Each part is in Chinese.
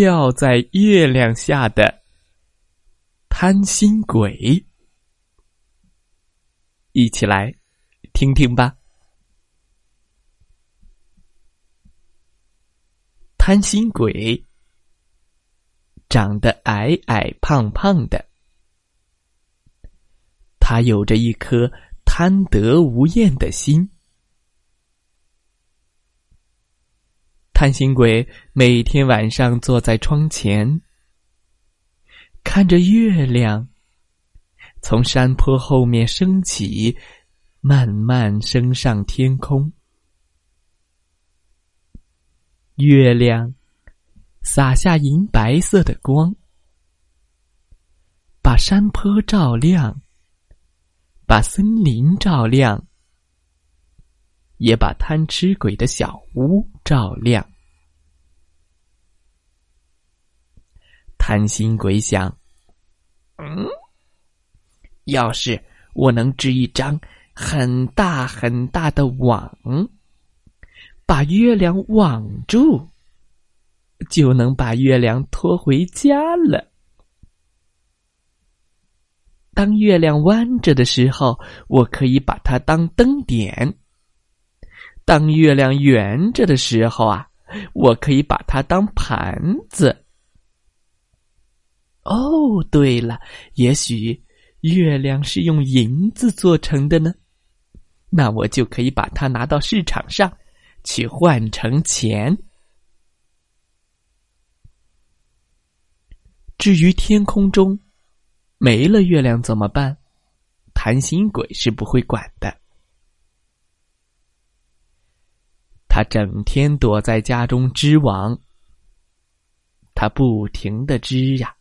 掉在月亮下的贪心鬼，一起来听听吧。贪心鬼长得矮矮胖胖的，他有着一颗贪得无厌的心。贪心鬼每天晚上坐在窗前，看着月亮从山坡后面升起，慢慢升上天空。月亮洒下银白色的光，把山坡照亮，把森林照亮。也把贪吃鬼的小屋照亮。贪心鬼想：“嗯，要是我能织一张很大很大的网，把月亮网住，就能把月亮拖回家了。当月亮弯着的时候，我可以把它当灯点。”当月亮圆着的时候啊，我可以把它当盘子。哦，对了，也许月亮是用银子做成的呢，那我就可以把它拿到市场上去换成钱。至于天空中没了月亮怎么办？贪心鬼是不会管的。他整天躲在家中织网，他不停的织呀，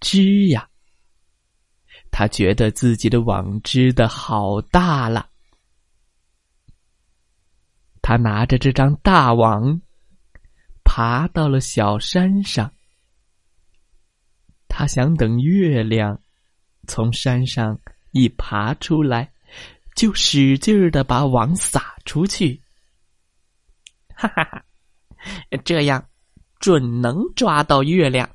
织呀。他觉得自己的网织的好大了，他拿着这张大网，爬到了小山上。他想等月亮从山上一爬出来，就使劲儿的把网撒出去。哈哈哈，这样准能抓到月亮。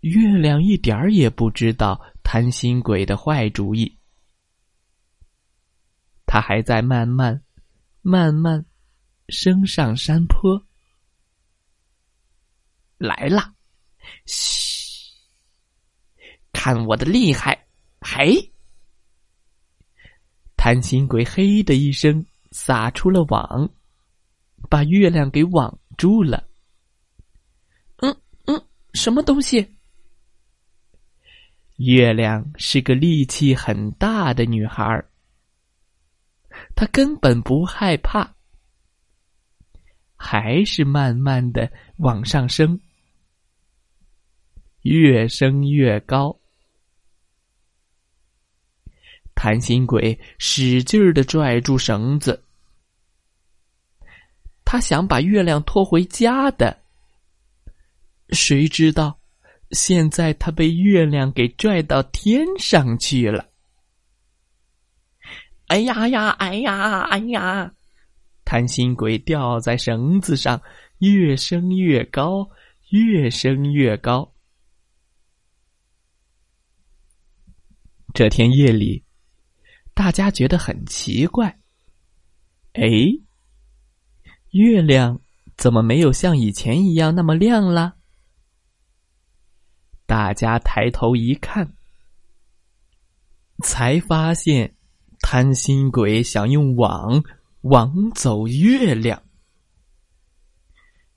月亮一点儿也不知道贪心鬼的坏主意，他还在慢慢、慢慢升上山坡。来了，嘘，看我的厉害！嘿。贪心鬼嘿的一声撒出了网，把月亮给网住了。嗯嗯，什么东西？月亮是个力气很大的女孩儿，她根本不害怕，还是慢慢的往上升，越升越高。贪心鬼使劲儿的拽住绳子，他想把月亮拖回家的。谁知道，现在他被月亮给拽到天上去了！哎呀呀，哎呀，哎呀！贪心鬼吊在绳子上，越升越高，越升越高。这天夜里。大家觉得很奇怪，哎，月亮怎么没有像以前一样那么亮了？大家抬头一看，才发现贪心鬼想用网网走月亮。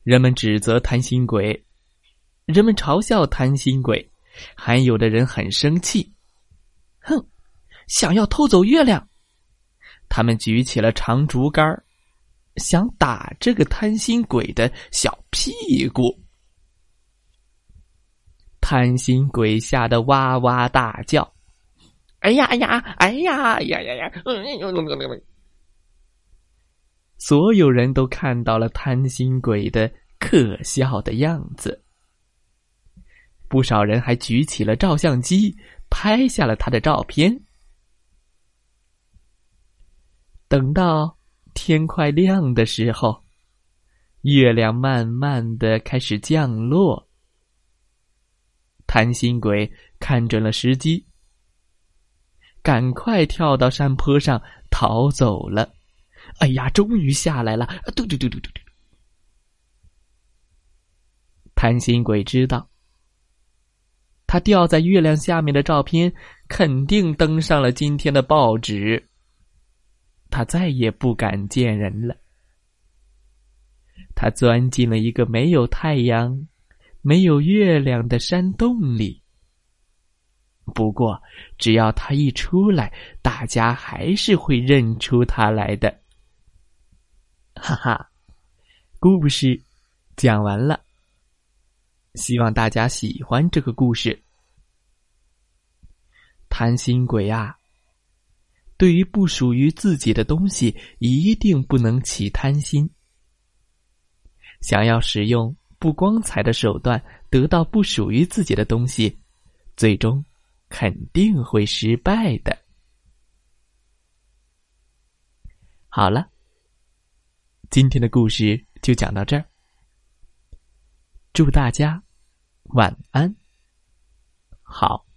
人们指责贪心鬼，人们嘲笑贪心鬼，还有的人很生气，哼。想要偷走月亮，他们举起了长竹竿想打这个贪心鬼的小屁股。贪心鬼吓得哇哇大叫：“哎呀哎呀哎呀呀呀呀！”嗯所有人都看到了贪心鬼的可笑的样子，不少人还举起了照相机拍下了他的照片。等到天快亮的时候，月亮慢慢的开始降落。贪心鬼看准了时机，赶快跳到山坡上逃走了。哎呀，终于下来了！嘟嘟嘟嘟嘟嘟。贪心鬼知道，他掉在月亮下面的照片肯定登上了今天的报纸。他再也不敢见人了。他钻进了一个没有太阳。没有月亮的山洞里。不过，只要他一出来，大家还是会认出他来的。哈哈，故事讲完了，希望大家喜欢这个故事。贪心鬼啊，对于不属于自己的东西，一定不能起贪心。想要使用。不光彩的手段得到不属于自己的东西，最终肯定会失败的。好了，今天的故事就讲到这儿。祝大家晚安，好。